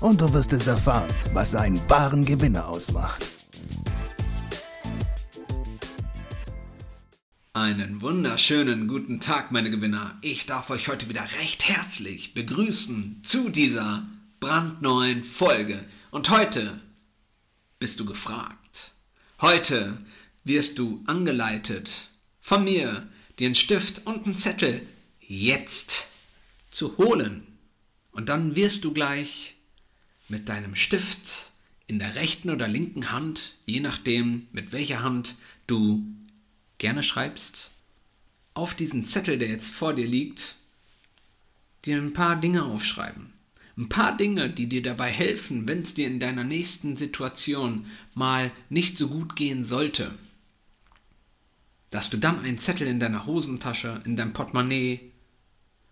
und du wirst es erfahren, was einen wahren Gewinner ausmacht. Einen wunderschönen guten Tag, meine Gewinner. Ich darf euch heute wieder recht herzlich begrüßen zu dieser brandneuen Folge. Und heute bist du gefragt. Heute wirst du angeleitet von mir, dir einen Stift und einen Zettel jetzt zu holen. Und dann wirst du gleich mit deinem Stift in der rechten oder linken Hand, je nachdem, mit welcher Hand du gerne schreibst, auf diesen Zettel, der jetzt vor dir liegt, dir ein paar Dinge aufschreiben. Ein paar Dinge, die dir dabei helfen, wenn es dir in deiner nächsten Situation mal nicht so gut gehen sollte. Dass du dann einen Zettel in deiner Hosentasche, in deinem Portemonnaie,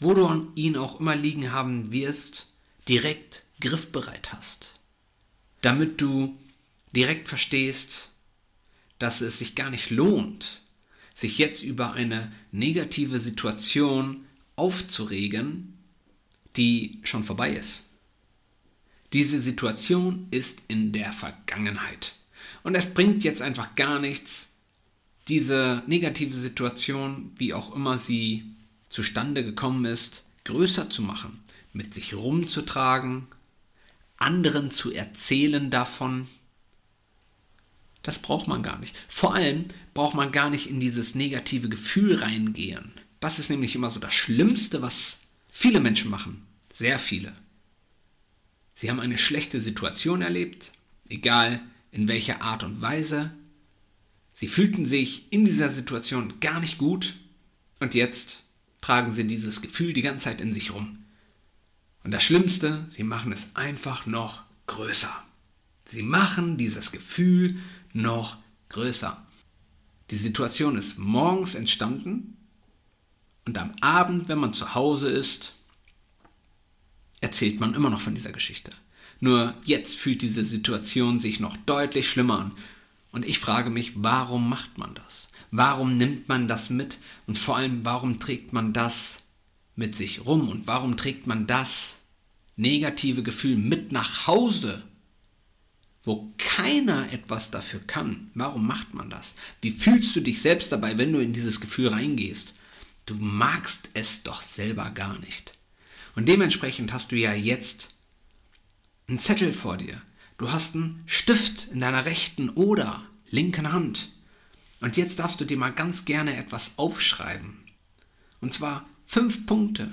wo du ihn auch immer liegen haben wirst, direkt griffbereit hast. Damit du direkt verstehst, dass es sich gar nicht lohnt, sich jetzt über eine negative Situation aufzuregen, die schon vorbei ist. Diese Situation ist in der Vergangenheit. Und es bringt jetzt einfach gar nichts, diese negative Situation, wie auch immer sie zustande gekommen ist, größer zu machen, mit sich rumzutragen, anderen zu erzählen davon, das braucht man gar nicht. Vor allem braucht man gar nicht in dieses negative Gefühl reingehen. Das ist nämlich immer so das Schlimmste, was viele Menschen machen. Sehr viele. Sie haben eine schlechte Situation erlebt, egal in welcher Art und Weise. Sie fühlten sich in dieser Situation gar nicht gut und jetzt tragen sie dieses Gefühl die ganze Zeit in sich rum. Und das Schlimmste, sie machen es einfach noch größer. Sie machen dieses Gefühl noch größer. Die Situation ist morgens entstanden und am Abend, wenn man zu Hause ist, erzählt man immer noch von dieser Geschichte. Nur jetzt fühlt diese Situation sich noch deutlich schlimmer an. Und ich frage mich, warum macht man das? Warum nimmt man das mit? Und vor allem, warum trägt man das mit sich rum? Und warum trägt man das negative Gefühl mit nach Hause? wo keiner etwas dafür kann. Warum macht man das? Wie fühlst du dich selbst dabei, wenn du in dieses Gefühl reingehst? Du magst es doch selber gar nicht. Und dementsprechend hast du ja jetzt einen Zettel vor dir. Du hast einen Stift in deiner rechten oder linken Hand. Und jetzt darfst du dir mal ganz gerne etwas aufschreiben. Und zwar fünf Punkte.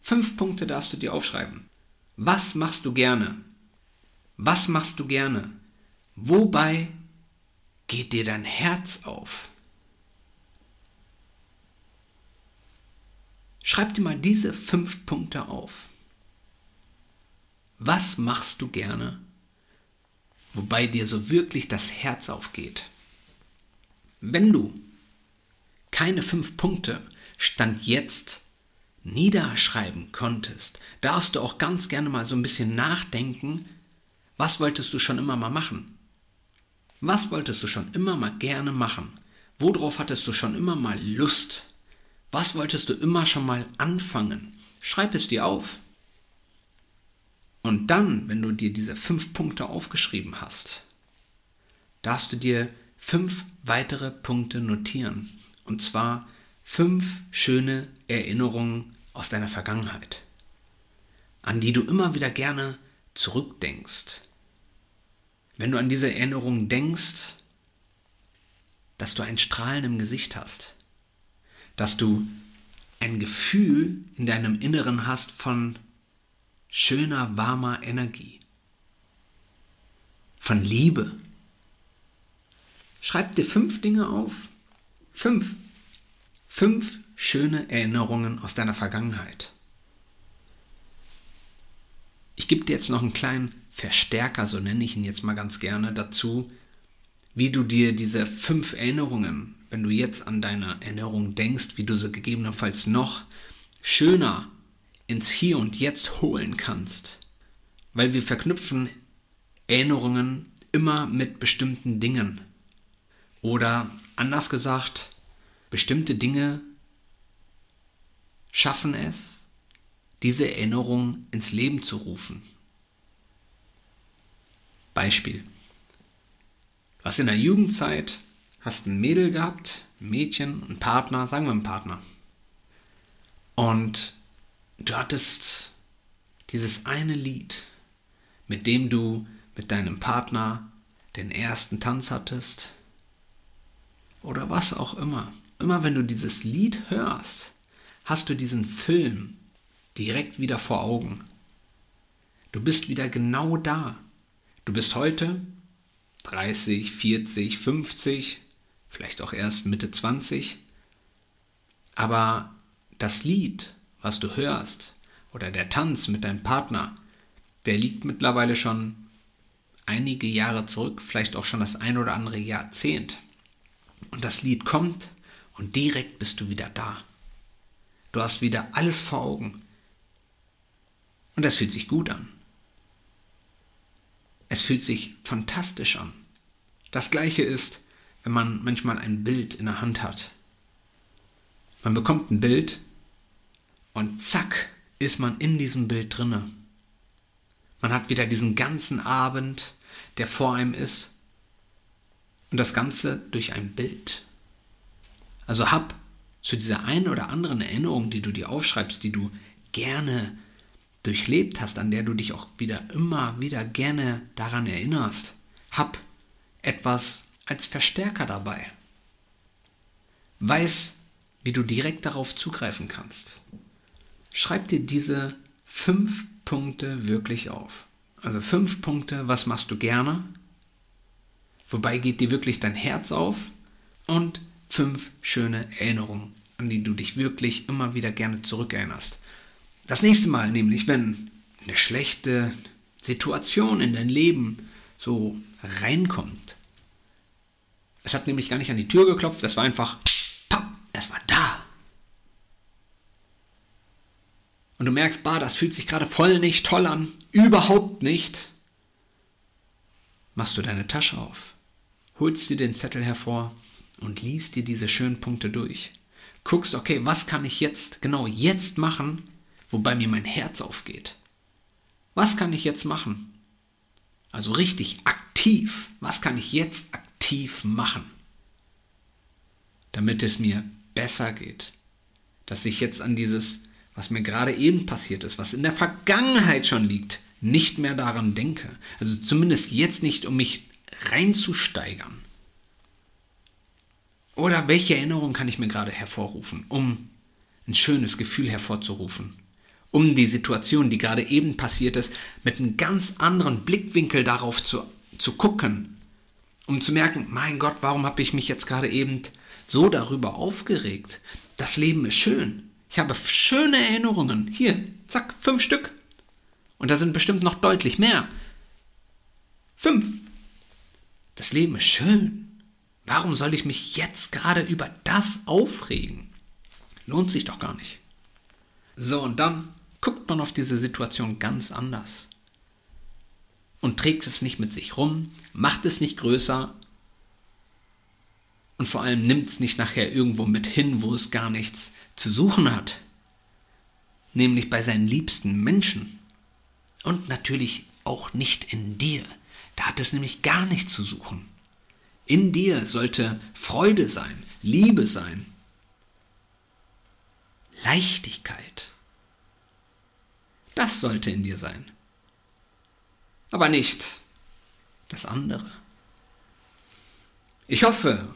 Fünf Punkte darfst du dir aufschreiben. Was machst du gerne? Was machst du gerne? Wobei geht dir dein Herz auf? Schreib dir mal diese fünf Punkte auf. Was machst du gerne, wobei dir so wirklich das Herz aufgeht? Wenn du keine fünf Punkte Stand jetzt niederschreiben konntest, darfst du auch ganz gerne mal so ein bisschen nachdenken, was wolltest du schon immer mal machen? Was wolltest du schon immer mal gerne machen? Worauf hattest du schon immer mal Lust? Was wolltest du immer schon mal anfangen? Schreib es dir auf. Und dann, wenn du dir diese fünf Punkte aufgeschrieben hast, darfst du dir fünf weitere Punkte notieren. Und zwar fünf schöne Erinnerungen aus deiner Vergangenheit, an die du immer wieder gerne zurückdenkst. Wenn du an diese Erinnerung denkst, dass du ein Strahlen im Gesicht hast, dass du ein Gefühl in deinem Inneren hast von schöner, warmer Energie, von Liebe. Schreib dir fünf Dinge auf. Fünf. Fünf schöne Erinnerungen aus deiner Vergangenheit. Ich gebe dir jetzt noch einen kleinen Verstärker, so nenne ich ihn jetzt mal ganz gerne, dazu, wie du dir diese fünf Erinnerungen, wenn du jetzt an deine Erinnerung denkst, wie du sie gegebenenfalls noch schöner ins Hier und Jetzt holen kannst. Weil wir verknüpfen Erinnerungen immer mit bestimmten Dingen. Oder anders gesagt, bestimmte Dinge schaffen es, diese Erinnerung ins Leben zu rufen. Beispiel. Was in der Jugendzeit hast ein Mädel gehabt, ein Mädchen, einen Partner, sagen wir einen Partner. Und du hattest dieses eine Lied, mit dem du mit deinem Partner den ersten Tanz hattest oder was auch immer. Immer wenn du dieses Lied hörst, hast du diesen Film direkt wieder vor Augen. Du bist wieder genau da. Du bist heute 30, 40, 50, vielleicht auch erst Mitte 20. Aber das Lied, was du hörst, oder der Tanz mit deinem Partner, der liegt mittlerweile schon einige Jahre zurück, vielleicht auch schon das ein oder andere Jahrzehnt. Und das Lied kommt und direkt bist du wieder da. Du hast wieder alles vor Augen. Und das fühlt sich gut an. Es fühlt sich fantastisch an. Das gleiche ist, wenn man manchmal ein Bild in der Hand hat. Man bekommt ein Bild und zack ist man in diesem Bild drinne. Man hat wieder diesen ganzen Abend, der vor einem ist und das Ganze durch ein Bild. Also hab zu dieser einen oder anderen Erinnerung, die du dir aufschreibst, die du gerne durchlebt hast, an der du dich auch wieder immer wieder gerne daran erinnerst, hab etwas als Verstärker dabei. Weiß, wie du direkt darauf zugreifen kannst. Schreib dir diese fünf Punkte wirklich auf. Also fünf Punkte, was machst du gerne? Wobei geht dir wirklich dein Herz auf? Und fünf schöne Erinnerungen, an die du dich wirklich immer wieder gerne zurückerinnerst. Das nächste Mal nämlich, wenn eine schlechte Situation in dein Leben so reinkommt. Es hat nämlich gar nicht an die Tür geklopft, das war einfach, papp, es war da. Und du merkst, bah, das fühlt sich gerade voll nicht toll an, überhaupt nicht. Machst du deine Tasche auf, holst dir den Zettel hervor und liest dir diese schönen Punkte durch. Guckst, okay, was kann ich jetzt, genau jetzt machen, wobei mir mein Herz aufgeht. Was kann ich jetzt machen? Also richtig aktiv. Was kann ich jetzt aktiv machen? Damit es mir besser geht. Dass ich jetzt an dieses, was mir gerade eben passiert ist, was in der Vergangenheit schon liegt, nicht mehr daran denke. Also zumindest jetzt nicht, um mich reinzusteigern. Oder welche Erinnerung kann ich mir gerade hervorrufen, um ein schönes Gefühl hervorzurufen? um die Situation, die gerade eben passiert ist, mit einem ganz anderen Blickwinkel darauf zu, zu gucken, um zu merken, mein Gott, warum habe ich mich jetzt gerade eben so darüber aufgeregt? Das Leben ist schön. Ich habe schöne Erinnerungen. Hier, zack, fünf Stück. Und da sind bestimmt noch deutlich mehr. Fünf. Das Leben ist schön. Warum soll ich mich jetzt gerade über das aufregen? Lohnt sich doch gar nicht. So, und dann guckt man auf diese Situation ganz anders. Und trägt es nicht mit sich rum, macht es nicht größer und vor allem nimmt es nicht nachher irgendwo mit hin, wo es gar nichts zu suchen hat. Nämlich bei seinen liebsten Menschen. Und natürlich auch nicht in dir. Da hat es nämlich gar nichts zu suchen. In dir sollte Freude sein, Liebe sein, Leichtigkeit. Das sollte in dir sein. Aber nicht das andere. Ich hoffe,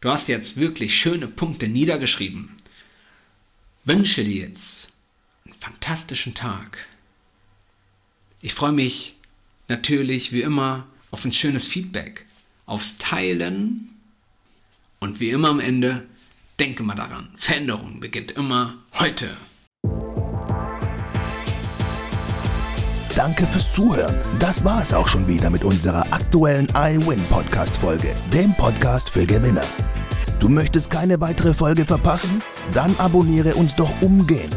du hast jetzt wirklich schöne Punkte niedergeschrieben. Wünsche dir jetzt einen fantastischen Tag. Ich freue mich natürlich wie immer auf ein schönes Feedback, aufs Teilen und wie immer am Ende, denke mal daran, Veränderung beginnt immer heute. Danke fürs Zuhören. Das war es auch schon wieder mit unserer aktuellen iWin Podcast Folge, dem Podcast für Gewinner. Du möchtest keine weitere Folge verpassen? Dann abonniere uns doch umgehend.